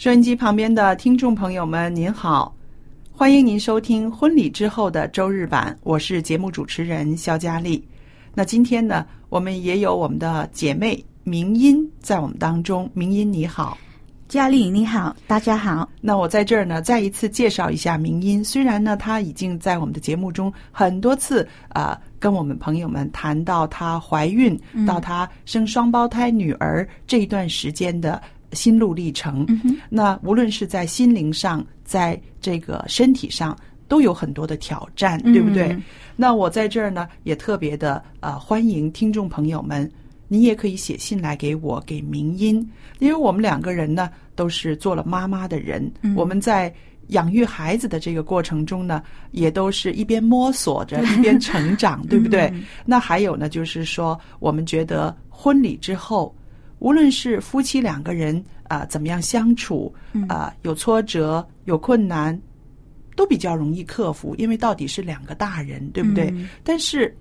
收音机旁边的听众朋友们，您好，欢迎您收听《婚礼之后》的周日版，我是节目主持人肖佳丽。那今天呢，我们也有我们的姐妹明音在我们当中，明音你好。佳丽你好，大家好。那我在这儿呢，再一次介绍一下明音。虽然呢，她已经在我们的节目中很多次啊、呃跟我们朋友们谈到她怀孕、到她生双胞胎女儿这一段时间的心路历程。那无论是在心灵上，在这个身体上，都有很多的挑战，对不对？嗯那我在这儿呢，也特别的呃欢迎听众朋友们，你也可以写信来给我，给明音，因为我们两个人呢都是做了妈妈的人，我们在养育孩子的这个过程中呢，也都是一边摸索着，一边成长，对不对？那还有呢，就是说，我们觉得婚礼之后，无论是夫妻两个人啊、怎么样相处啊、有挫折有困难，都比较容易克服，因为到底是两个大人，对不对？但是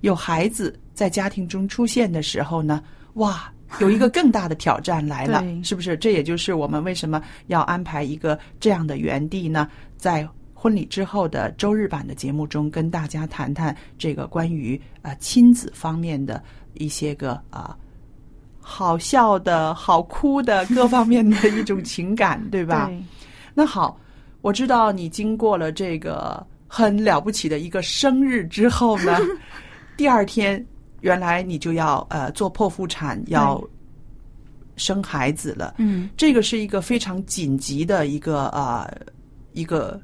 有孩子在家庭中出现的时候呢，哇，有一个更大的挑战来了，是不是？这也就是我们为什么要安排一个这样的园地呢？在婚礼之后的周日版的节目中，跟大家谈谈这个关于呃亲子方面的一些个啊、好笑的、好哭的各方面的一种情感，对吧？对，那好，我知道你经过了这个很了不起的一个生日之后呢，第二天原来你就要呃做剖腹产，要生孩子了。嗯，这个是一个非常紧急的一个呃一个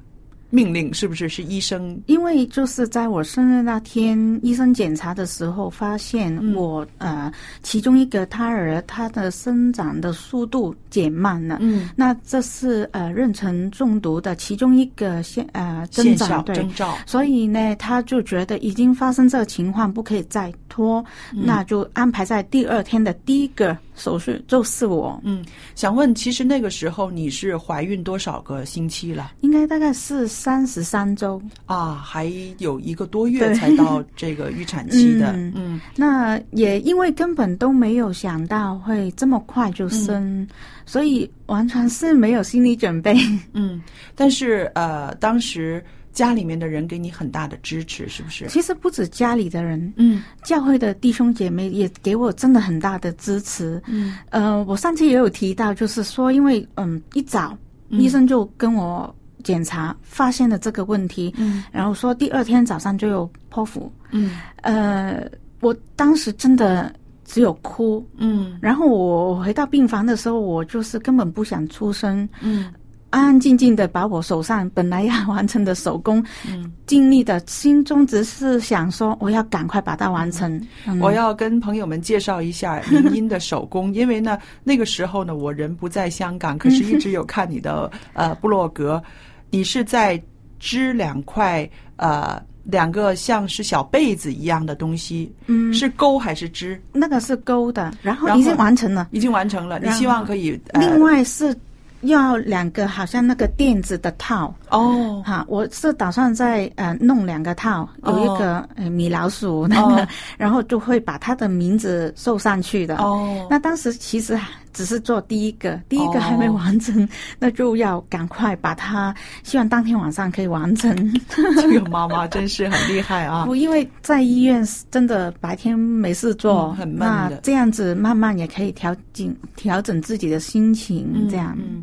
命令，是不是？是医生因为就是在我生日那天，医生检查的时候发现嗯我、呃其中一个胎儿它的生长的速度减慢了。嗯那这是呃妊娠中毒的其中一个现呃征现象兆，对。征兆。所以呢，他就觉得已经发生这个情况，不可以再拖，嗯那就安排在第二天的第一个手术，就是我，嗯，想问，其实那个时候你是怀孕多少个星期了？应该大概是三十三周。啊，还有一个多月才到这个预产期的。嗯嗯那也因为根本都没有想到会这么快就生，嗯所以完全是没有心理准备。嗯，但是呃，当时家里面的人给你很大的支持，是不是？其实不止家里的人，嗯。教会的弟兄姐妹也给我真的很大的支持。嗯。呃，我上次也有提到，就是说，因为嗯，一早嗯。医生就跟我检查，发现了这个问题，嗯。然后说第二天早上就有剖腹。嗯。呃，我当时真的只有哭，嗯。然后我回到病房的时候，我就是根本不想出声，嗯安安静静的把我手上本来要完成的手工，嗯，尽力的，心中只是想说，我要赶快把它完成。嗯我要跟朋友们介绍一下林音的手工，因为呢，那个时候呢，我人不在香港，可 是一直有看你的呃布洛格，你是在织两块呃两个像是小被子一样的东西，嗯，是钩还是织？那个是钩的，然后已经完成了。已经完成了，你希望可以、呃、另外是要两个好像那个垫子的套。哦。哈，我是打算再呃弄两个套，有一个、呃米老鼠那个，哦然后就会把它的名字绣上去的。哦，那当时其实只是做第一个，第一个哦还没完成，那就要赶快把它，希望当天晚上可以完成。这个妈妈真是很厉害啊！不，因为在医院真的白天没事做，嗯很闷的那这样子慢慢也可以调整调整自己的心情，这样。嗯，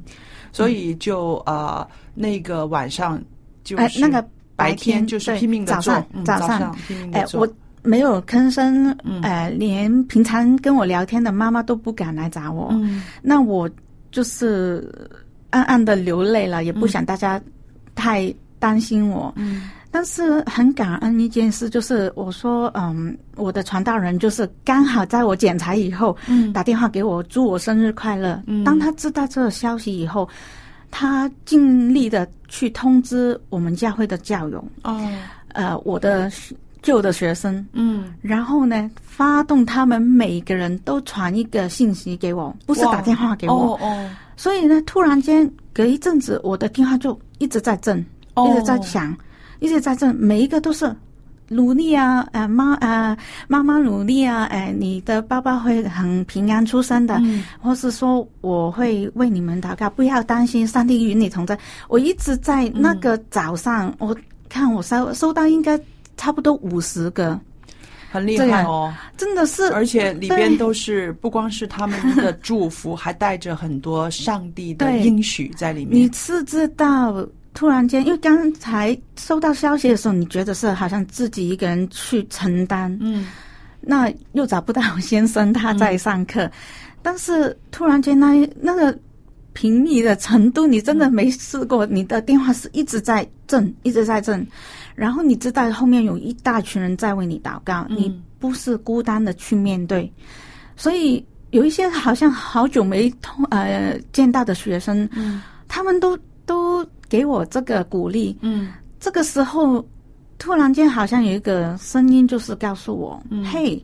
所以就呃那个晚上就哎、是那个白天天就是拼命的做早上，嗯、早上上拼命哎、的做。我没有吭声，嗯。呃，连平常跟我聊天的妈妈都不敢来找我。嗯。那我就是暗暗的流泪了，也不想大家太担心我。嗯。但是很感恩一件事，就是我说，嗯，我的传道人就是刚好在我检查以后，嗯。打电话给我祝我生日快乐。嗯。当他知道这个消息以后，他尽力的去通知我们教会的教友，哦。呃，我的旧的学生，嗯。然后呢，发动他们每个人都传一个信息给我，不是打电话给我。哦哦。所以呢，突然间隔一阵子，我的电话就一直在震，哦。一直在响，一直在震，每一个都是努力啊，呃妈呃妈妈努力啊，哎、你的爸爸会很平安出生的，嗯。或是说我会为你们祷告，不要担心，上帝与你同在。我一直在那个早上，我看我收收到应该差不多五十个，很厉害哦，真的是，而且里边都是不光是他们的祝福，还带着很多上帝的应许在里面。你。是知道，突然间，因为刚才收到消息的时候，你觉得是好像自己一个人去承担，嗯。那又找不到先生他在上课，但是突然间那那个频密的程度，你真的没试过，你的电话是一直在震，一直在震，然后你知道后面有一大群人在为你祷告，嗯。你不是孤单的去面对，所以有一些好像好久没通呃见到的学生，嗯。他们都都给我这个鼓励。嗯。这个时候，突然间好像有一个声音，就是告诉我：“嗯嘿，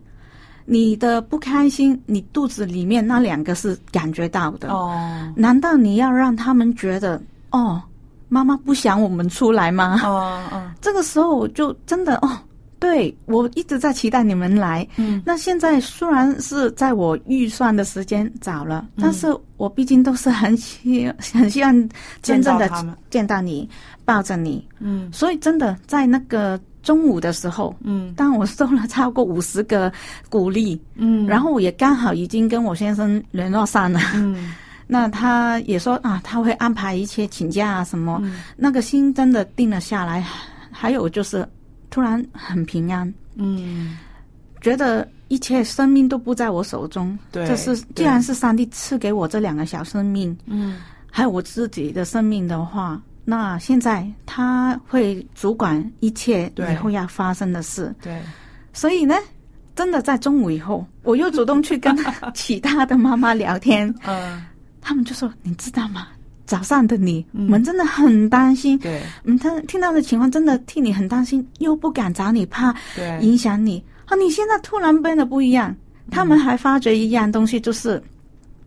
你的不开心，你肚子里面那两个是感觉到的。哦。难道你要让他们觉得哦，妈妈不想我们出来吗？”哦哦。这个时候我就真的哦，对我一直在期待你们来。嗯。那现在虽然是在我预算的时间早了，嗯。但是我毕竟都是很希 很希望真正的见到你，抱着你。嗯。所以真的在那个中午的时候，嗯。当我收了超过五十个鼓励，嗯，然后我也刚好已经跟我先生联络上了，嗯 那他也说啊，他会安排一些请假啊什么，嗯。那个心真的定了下来。还有就是突然很平安，嗯。觉得一切生命都不在我手中。对这是既然是上帝赐给我这两个小生命，嗯。还有我自己的生命的话，那现在他会主管一切以后要发生的事。对。所以呢，真的在中午以后，我又主动去跟 其他的妈妈聊天，嗯他们就说：“你知道吗？早上的你，嗯我们真的很担心。对我们听听到的情况，真的替你很担心，又不敢找你，怕对影响你。啊，你现在突然变得不一样。他们还发觉一样东西，就是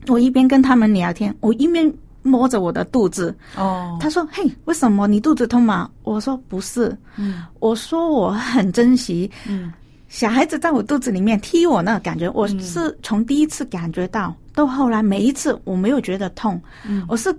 我一边跟他们聊天，我一边摸着我的肚子。哦他说：“嘿，为什么你肚子痛吗？”我说：“不是。”嗯我说：“我很珍惜嗯小孩子在我肚子里面踢我那个感觉，我嗯是从第一次感觉到，到后来每一次我没有觉得痛，嗯我是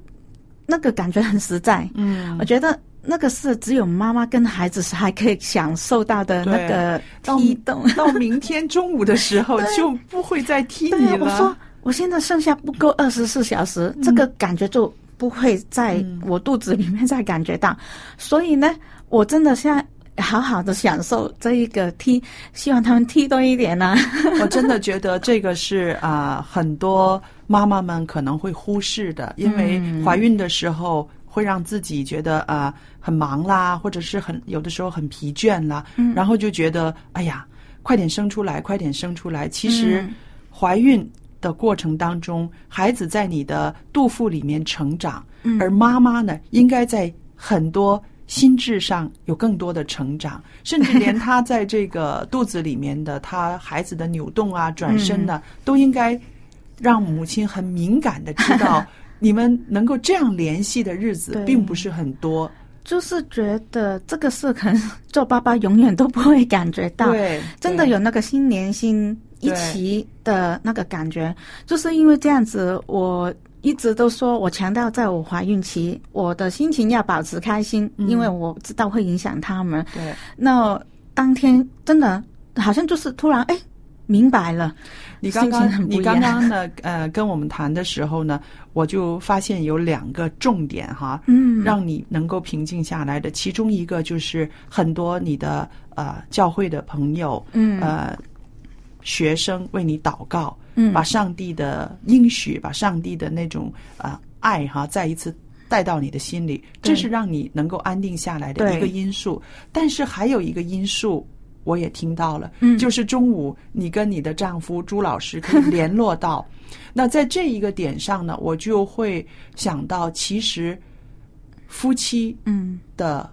那个感觉很实在。嗯我觉得那个是只有妈妈跟孩子才可以享受到的那个到踢动。到明天中午的时候 就不会再踢你了。我说我现在剩下不够二十四小时，这个感觉就不会在嗯我肚子里面再感觉到。所以呢，我真的现在。好好的享受这一个踢，希望他们踢多一点呢、我真的觉得这个是啊、很多妈妈们可能会忽视的，因为嗯。怀孕的时候会让自己觉得啊、很忙啦，或者是很有的时候很疲倦啦，嗯。然后就觉得哎呀，快点生出来，快点生出来。其实嗯。怀孕的过程当中，孩子在你的肚腹里面成长，嗯。而妈妈呢，应该在很多心智上有更多的成长，甚至连他在这个肚子里面的他孩子的扭动啊、转身呢，都应该让母亲很敏感的知道，你们能够这样联系的日子并不是很多。就是觉得这个事可能做爸爸永远都不会感觉到，对，真的有那个心连心一起的那个感觉，就是因为这样子，我一直都说我强调，在我怀孕期，我的心情要保持开心，嗯因为我知道会影响他们。对。那当天真的好像就是突然哎明白了，你刚刚你刚刚呢，呃，跟我们谈的时候呢，我就发现有两个重点哈，嗯让你能够平静下来的。其中一个就是很多你的呃教会的朋友，嗯呃学生为你祷告，嗯。把上帝的应许，把上帝的那种呃爱哈，再一次带到你的心里，这是让你能够安定下来的一个因素。但是还有一个因素。我也听到了，嗯。就是中午你跟你的丈夫朱老师可以联络到，那在这一个点上呢，我就会想到，其实夫妻嗯。的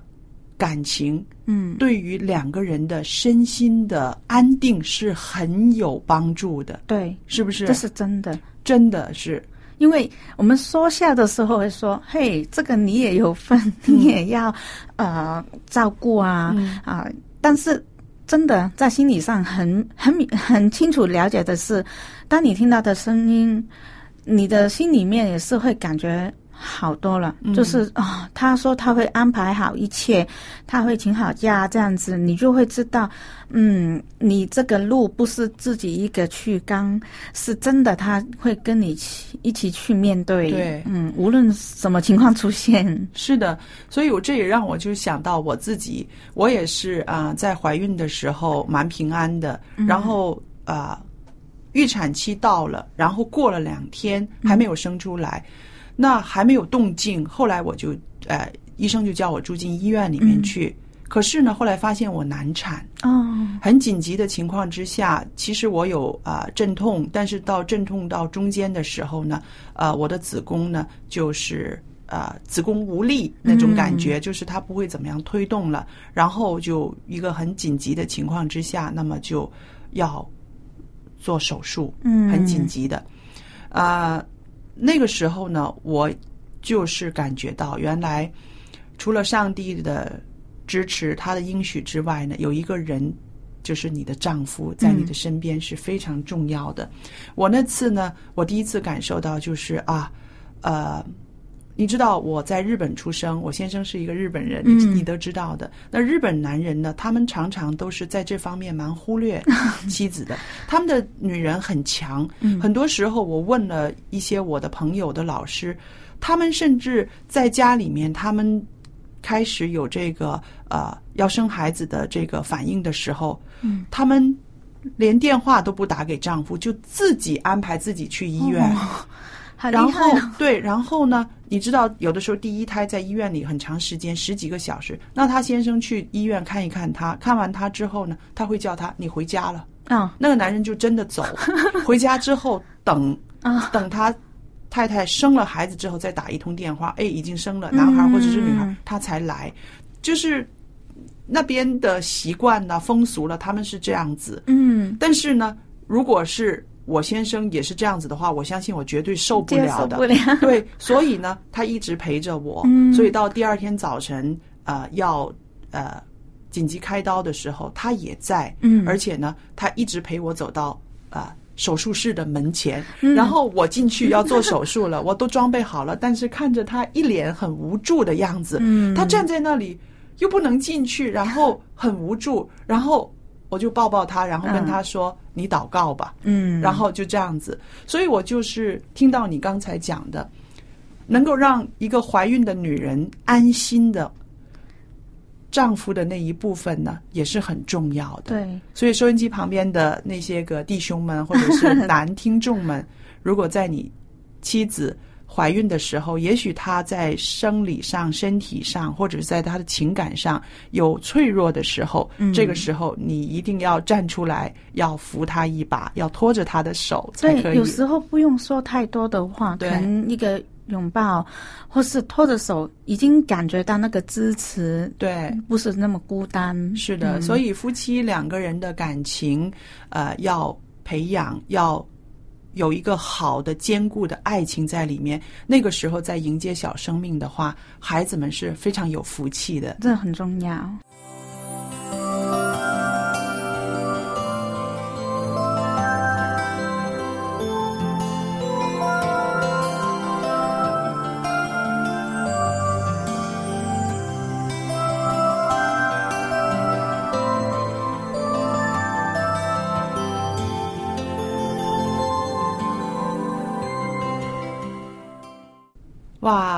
感情嗯对于两个人的身心的安定是很有帮助的，对，是不是？这是真的。真的是，因为我们说笑的时候会说：“嘿，这个你也有份，你也要呃照顾啊、嗯啊！”但是真的在心理上很很很清楚了解的是，当你听到的声音，你的心里面也是会感觉好多了。嗯就是啊、他说他会安排好一切，他会请好假，这样子你就会知道，嗯，你这个路不是自己一个去刚，是真的，他会跟你一起一起去面对。对嗯，无论什么情况出现，是的，所以我这也让我就想到我自己，我也是啊、在怀孕的时候蛮平安的，然后啊、预产期到了，然后过了两天还没有生出来，那还没有动静，后来我就呃，医生就叫我住进医院里面去。可是呢，后来发现我难产，哦，很紧急的情况之下，其实我有啊、阵痛，但是到阵痛到中间的时候呢，呃，我的子宫呢就是呃子宫无力那种感觉，就是它不会怎么样推动了，然后就一个很紧急的情况之下，那么就要做手术，嗯。很紧急的，啊、那个时候呢，我就是感觉到原来除了上帝的支持、他的应许之外呢，有一个人就是你的丈夫在你的身边是非常重要的。我那次呢，我第一次感受到就是啊，呃。你知道我在日本出生，我先生是一个日本人，你嗯你都知道的。那日本男人呢，他们常常都是在这方面蛮忽略 妻子的。他们的女人很强，很多时候我问了一些我的朋友的老师，他们甚至在家里面，他们开始有这个呃要生孩子的这个反应的时候，嗯，他们连电话都不打给丈夫，就自己安排自己去医院。然后！对，然后呢？你知道，有的时候第一胎在医院里很长时间，十几个小时。那他先生去医院看一看他，看完他之后呢，他会叫他你回家了。啊那个男人就真的走，回家之后等 啊等他太太生了孩子之后再打一通电话，哎，已经生了男孩或者是女孩，嗯他才来。就是那边的习惯呢、风俗了，他们是这样子。嗯，但是呢，如果是我先生也是这样子的话，我相信我绝对受不了的。了。对，所以呢，他一直陪着我，嗯所以到第二天早晨，呃，要呃紧急开刀的时候，他也在，嗯而且呢，他一直陪我走到啊。手术室的门前，嗯然后我进去要做手术了，我都装备好了，但是看着他一脸很无助的样子，嗯他站在那里又不能进去，然后很无助，然后我就抱抱他，然后跟他说：“你祷告吧。”嗯，然后就这样子，所以我就是听到你刚才讲的，能够让一个怀孕的女人安心的丈夫的那一部分呢，也是很重要的。对，所以收音机旁边的那些个弟兄们或者是 男听众们，如果在你妻子怀孕的时候，也许她在生理上、身体上，或者是在她的情感上有脆弱的时候，嗯这个时候你一定要站出来，要扶她一把，要拖着她的手才可对，以。有时候不用说太多的话，可能一个拥抱，或是拖着手，已经感觉到那个支持，对，不是那么孤单。是的，嗯所以夫妻两个人的感情，呃，要培养，要有一个好的、坚固的爱情在里面。那个时候再迎接小生命的话，孩子们是非常有福气的。这很重要。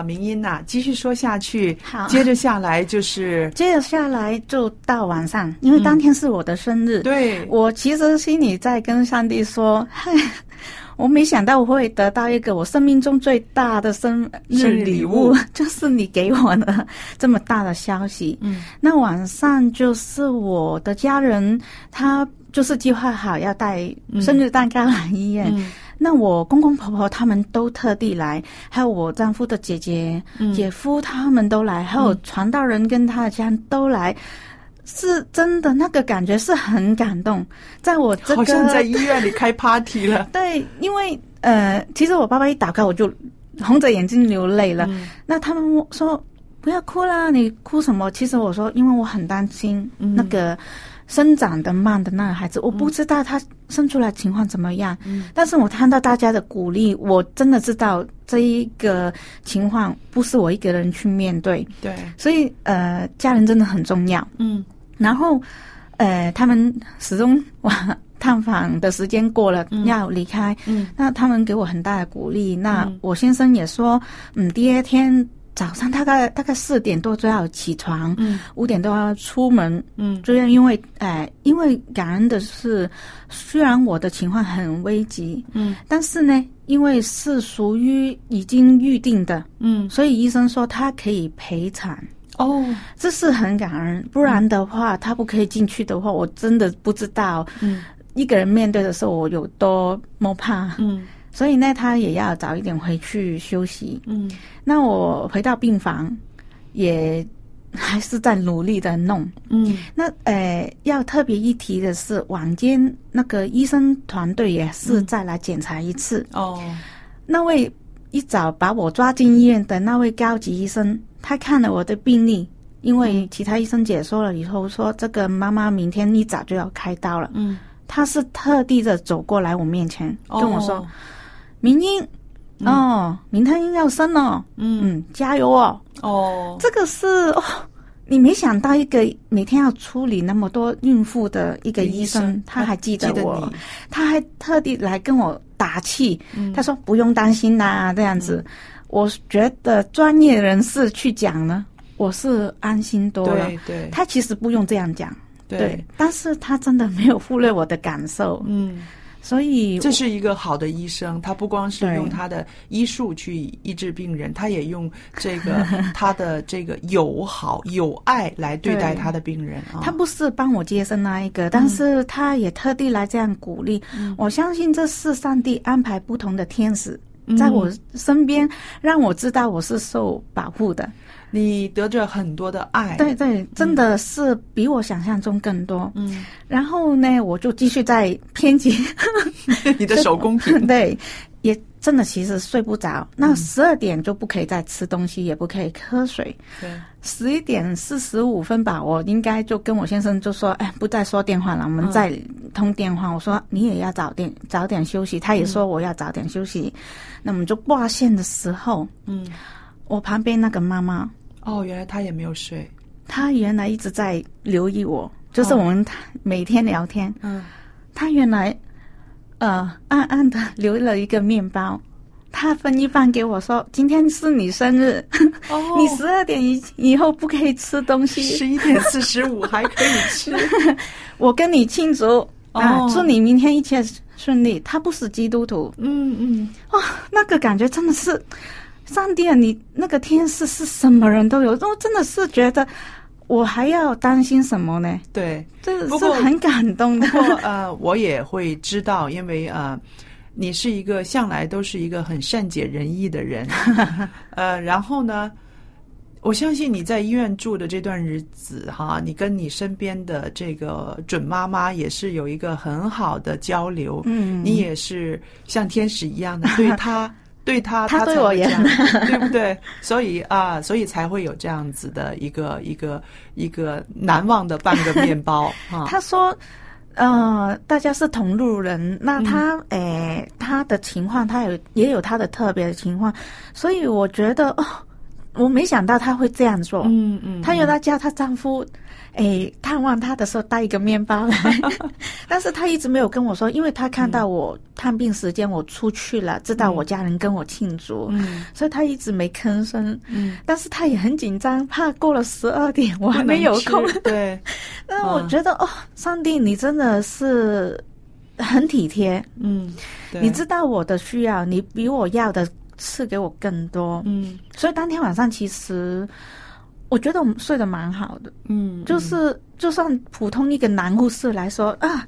哇，明音呐、继续说下去，好。接着下来就是接着下来就到晚上，因为当天是我的生日，对，我其实心里在跟上帝说：“嗨，我没想到我会得到一个我生命中最大的生日礼礼物。物，就是你给我的这么大的消息。”嗯，那晚上就是我的家人，他就是计划好要带生日蛋糕来医院。嗯那我公公婆婆他们都特地来，还有我丈夫的姐姐、嗯姐夫他们都来，还有传道人跟他的家人都来，是真的那个感觉是很感动。在我这个好像在医院里开 party 了。对，因为呃，其实我爸爸一打开我就红着眼睛流泪了。嗯那他们说不要哭啦，你哭什么？其实我说，因为我很担心嗯那个生长的慢的那个孩子，我不知道他生出来情况怎么样。嗯。但是我看到大家的鼓励，我真的知道这一个情况不是我一个人去面对，对，所以呃，家人真的很重要。嗯。然后，呃，他们始终哇，探访的时间过了，嗯。要离开，嗯。那他们给我很大的鼓励。那嗯。我先生也说，嗯，第二天早上大概大概四点多就要起床，嗯。五点多要出门。嗯。就要因为，哎、因为感恩的是，虽然我的情况很危急，嗯。但是呢，因为是属于已经预定的，嗯，所以医生说他可以陪产。哦，这是很感恩，不然的话，他不可以进去的话，我真的不知道嗯。一个人面对的时候我有多么怕。嗯所以呢，他也要早一点回去休息。嗯那我回到病房，也还是在努力的弄。嗯那呃，要特别一提的是，晚间那个医生团队也是再来检查一次。哦，那位一早把我抓进医院的那位高级医生，他看了我的病历，因为其他医生解说了以后说，这个妈妈明天一早就要开刀了。嗯，他是特地的走过来我面前跟我说：“哦明英，哦，明天要生哦，嗯。嗯，加油哦。”哦，这个是哦，你没想到一个每天要处理那么多孕妇的一个医生，他还记得我，他还特地来跟我打气，嗯。他说不用担心啦，这样子。我觉得专业人士去讲呢，我是安心多了。对对。他其实不用这样讲，对，但是他真的没有忽略我的感受，嗯。所以这是一个好的医生，他不光是用他的医术去医治病人，他也用这个 他的这个友好、友爱来对待他的病人啊。他不是帮我接生那一个，但是他也特地来这样鼓励。我相信这是上帝安排不同的天使在我身边，让我知道我是受保护的。你得着很多的爱，对对，真的是比我想象中更多。嗯，然后呢，我就继续在编辑，你的手工品，对，也真的其实睡不着。那十二点就不可以再吃东西，也不可以喝水。对，十一点四十五分吧，我应该就跟我先生就说，哎，不再说电话了，我们再通电话。我说你也要早点早点休息，他也说我要早点休息。那我们就挂线的时候，嗯，我旁边那个妈妈，哦，原来他也没有睡，他原来一直在留意我，就是我们每天聊天。嗯，他原来呃暗暗的留了一个面包。他分一半给我说：“今天是你生日，哦 你十二点以以后不可以吃东西。”十一点四十五还可以吃，我跟你庆祝啊！哦祝你明天一切顺利。他不是基督徒，嗯嗯，哇，那个感觉真的是上帝啊，你那个天使是什么人都有，我真的是觉得我还要担心什么呢？对，这是很感动的。不过 呃，我也会知道，因为呃，你是一个向来都是一个很善解人意的人，呃，然后呢，我相信你在医院住的这段日子哈，你跟你身边的这个准妈妈也是有一个很好的交流，嗯你也是像天使一样的对她。对她，她她对我也才会这样，对不对？所以啊，所以才会有这样子的一个一个一个难忘的半个面包啊。他说，呃，大家是同路人，那他诶、他的情况，他有也有他的特别的情况，所以我觉得哦，我没想到他会这样做。嗯嗯，他原来叫她丈夫，诶，探望他的时候带一个面包来，但是他一直没有跟我说，因为他看到我探病时间我出去了，知道我家人跟我庆祝，嗯。所以他一直没吭声。嗯，但是他也很紧张，怕过了十二点我还没有空。对，那我觉得、哦，上帝，你真的是很体贴，嗯，你知道我的需要，你比我要的赐给我更多。嗯。所以当天晚上其实我觉得我们睡得蛮好的，嗯，就是就算普通一个男护士来说啊。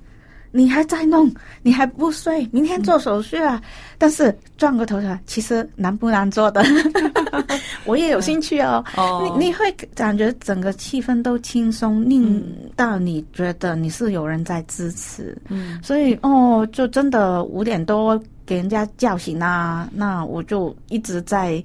你还在弄，你还不睡，明天做手术啊！但是转过头来，其实难不难做的，我也有兴趣哦。哦，你你会感觉整个气氛都轻松，令到你觉得你是有人在支持，嗯。所以哦，就真的五点多给人家叫醒啊，那我就一直在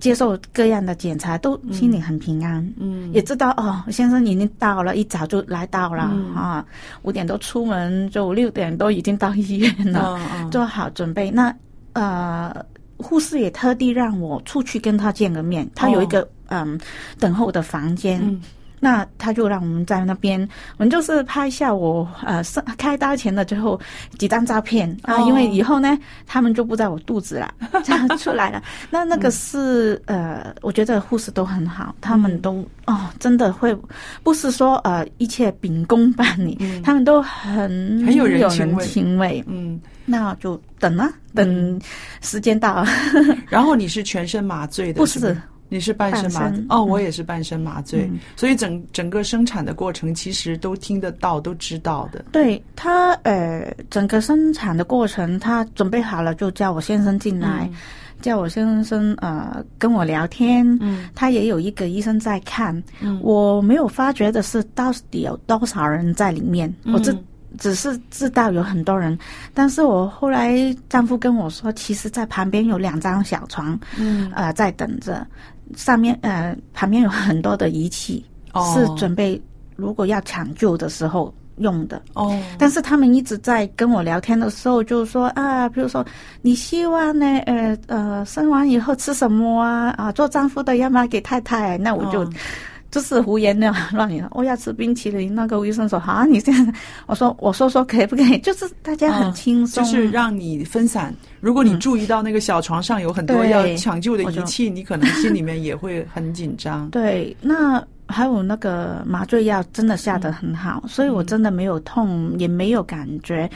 接受各样的检查，都心里很平安。嗯也知道哦，先生已经到了，一早就来到了、嗯啊，五点多出门，就六点多已经到医院了，做好准备。那呃，护士也特地让我出去跟他见个面，他有一个、嗯等候的房间。嗯那他就让我们在那边，我们就是拍下我呃生开刀前的最后几张照片啊，哦。因为以后呢，他们就不在我肚子了，这样出来了。那那个是、呃，我觉得护士都很好，他们都、哦，真的会不是说呃一切秉公办理，嗯。他们都很很有人情味。情味。嗯，那就等啊，等时间到。然后你是全身麻醉的，不是你是半身麻哦，嗯。我也是半身麻醉，嗯。所以整整个生产的过程其实都听得到，都知道的。对他，呃，整个生产的过程，他准备好了就叫我先生进来，叫我先生呃跟我聊天。嗯。他也有一个医生在看，嗯。我没有发觉的是到底有多少人在里面，我只嗯只是知道有很多人，但是我后来丈夫跟我说，其实在旁边有两张小床，嗯。呃，在等着，上面呃旁边有很多的仪器，哦是准备如果要抢救的时候用的。哦，但是他们一直在跟我聊天的时候，就说啊，比如说你希望呢，呃呃，生完以后吃什么啊？啊，做丈夫的要买给太太，那我就、哦就是胡言乱乱语，我要吃冰淇淋。那个医生说啊，你这样，我说我说说可以不可以？就是大家很轻松，哦就是让你分散。如果你注意到那个小床上有很多要抢救的仪器，你可能心里面也会很紧张。对，那还有那个麻醉药真的下得很好，所以我真的没有痛，也没有感觉，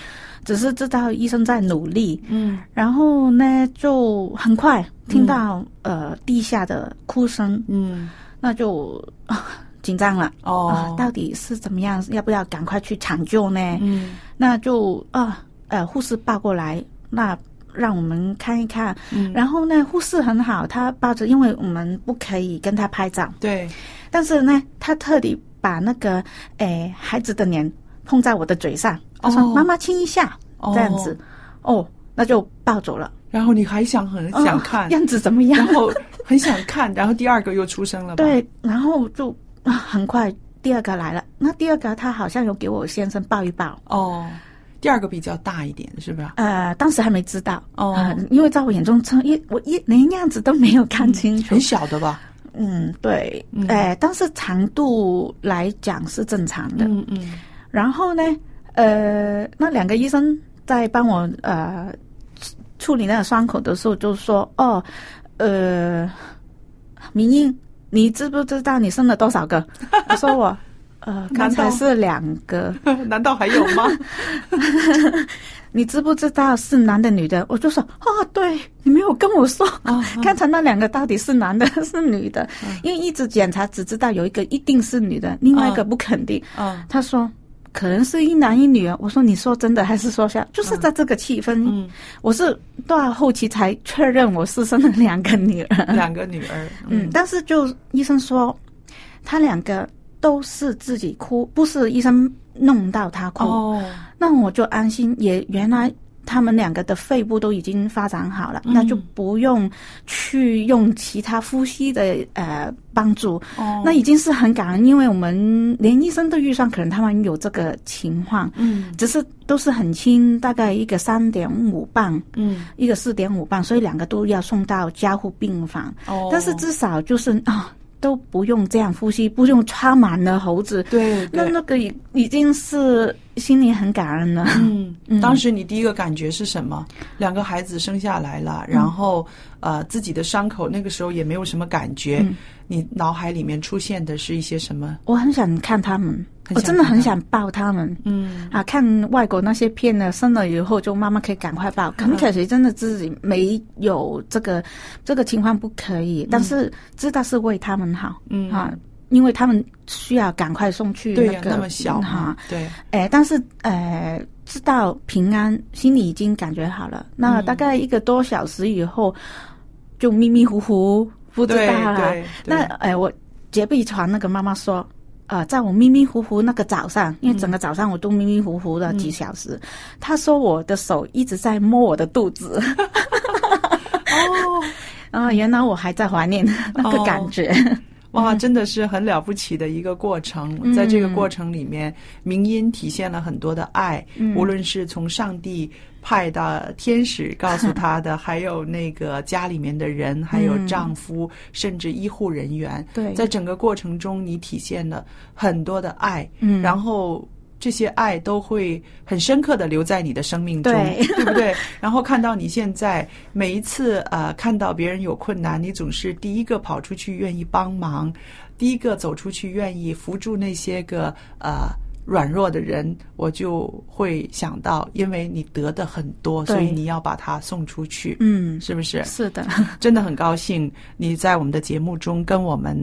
只是知道医生在努力。嗯然后呢，就很快听到、呃地下的哭声，嗯那就啊紧张了。啊哦，到底是怎么样？要不要赶快去抢救呢？嗯那就啊呃，护士抱过来，那让我们看一看。嗯然后呢，护士很好，她抱着，因为我们不可以跟她拍照，对但是呢，她特地把那个诶孩子的脸碰在我的嘴上，她说：“哦妈妈亲一下。哦这样子，哦，那就抱走了。然后你还想很想看哦，样子怎么样然？后很想看，然后第二个又出生了吧？对，然后就啊，很快第二个来了。那第二个他好像有给我先生抱一抱，哦，第二个比较大一点，是吧？呃，当时还没知道哦呃因为在我眼中，从一我一连样子都没有看清楚很。小的吧？嗯，对，嗯哎、但是长度来讲是正常的。嗯嗯然后呢，呃，那两个医生在帮我呃处处理那个伤口的时候，就说：“哦，呃，明英，你知不知道你生了多少个？” 我说我：“呃，刚才是两个，难道还有吗？你知不知道是男的女的？我就说啊，对你没有跟我说，啊刚才那两个到底是男的是女的？因为一直检查只知道有一个一定是女的，另外一个不肯定。啊他说可能是一男一女啊。我说你说真的还是说笑？就是在这个气氛，嗯，我是到后期才确认我是生了两个女儿。两个女儿，嗯，但是就医生说，他两个都是自己哭，不是医生弄到他哭。哦，那我就安心，也原来他们两个的肺部都已经发展好了，那就不用去用其他呼吸的呃帮助。哦。那已经是很感恩，因为我们连医生都预算，可能他们有这个情况，嗯。只是都是很轻，大概一个三点五磅，嗯，一个四点五磅，所以两个都要送到加护病房。哦，但是至少就是啊、都不用这样呼吸，不用插满了猴子。对对，那那个已已经是心里很感恩了。嗯，嗯当时你第一个感觉是什么？两个孩子生下来了，然后呃，自己的伤口那个时候也没有什么感觉，嗯你脑海里面出现的是一些什么？我很想看他们，我真的很想抱他们。嗯。啊，看外国那些片呢，生了以后就妈妈可以赶快抱，很可惜，真的自己没有这个这个情况不可以，但是知道是为他们好，嗯。啊，因为他们需要赶快送去、那个那么小哈，，对，哎，但是呃，知道平安，心里已经感觉好了。那大概一个多小时以后，就迷迷糊糊不知道了那哎，我洁壁床那个妈妈说。呃，在我迷迷糊糊那个早上，因为整个早上我都迷迷糊糊的几小时，他说我的手一直在摸我的肚子，哦，啊，原来我还在怀念那个感觉。哇，真的是很了不起的一个过程。嗯。在这个过程里面，明音体现了很多的爱，嗯。无论是从上帝派的天使告诉他的，还有那个家里面的人，还有丈夫，甚至医护人员。在整个过程中，你体现了很多的爱，嗯然后。这些爱都会很深刻的留在你的生命中，对不对？然后看到你现在每一次呃看到别人有困难，你总是第一个跑出去愿意帮忙，第一个走出去愿意扶助那些个呃软弱的人，我就会想到，因为你得的很多，所以你要把它送出去，嗯，是不是？是的，真的很高兴你在我们的节目中跟我们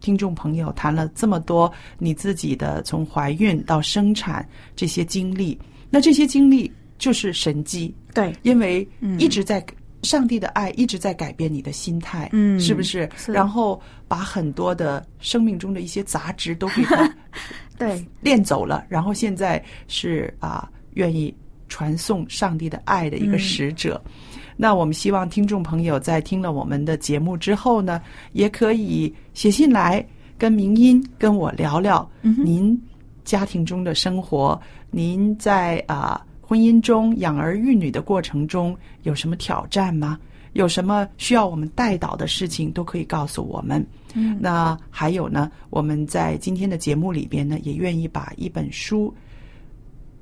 听众朋友谈了这么多你自己的从怀孕到生产这些经历。那这些经历就是神迹，对，因为嗯一直在、上帝的爱一直在改变你的心态，嗯是不是？是然后把很多的生命中的一些杂质都给它 对，练走了，然后现在是啊，愿意传送上帝的爱的一个使者。那我们希望听众朋友在听了我们的节目之后呢，也可以写信来跟明音跟我聊聊您家庭中的生活，您在啊婚姻中养儿育女的过程中有什么挑战吗？有什么需要我们带导的事情，都可以告诉我们。嗯，那还有呢，我们在今天的节目里边呢，也愿意把一本书《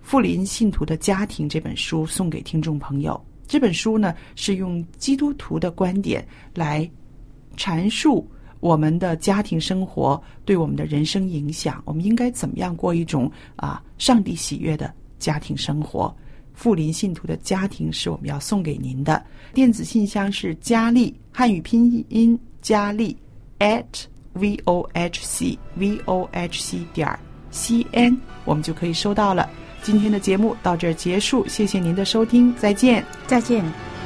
富林信徒的家庭》这本书送给听众朋友。这本书呢，是用基督徒的观点来阐述我们的家庭生活对我们的人生影响，我们应该怎么样过一种啊上帝喜悦的家庭生活。富林信徒的家庭是我们要送给您的，电子信箱是佳丽汉语拼音佳丽 at v o h c v o h c 点 c n，我们就可以收到了。今天的节目到这儿结束，谢谢您的收听，再见。再见。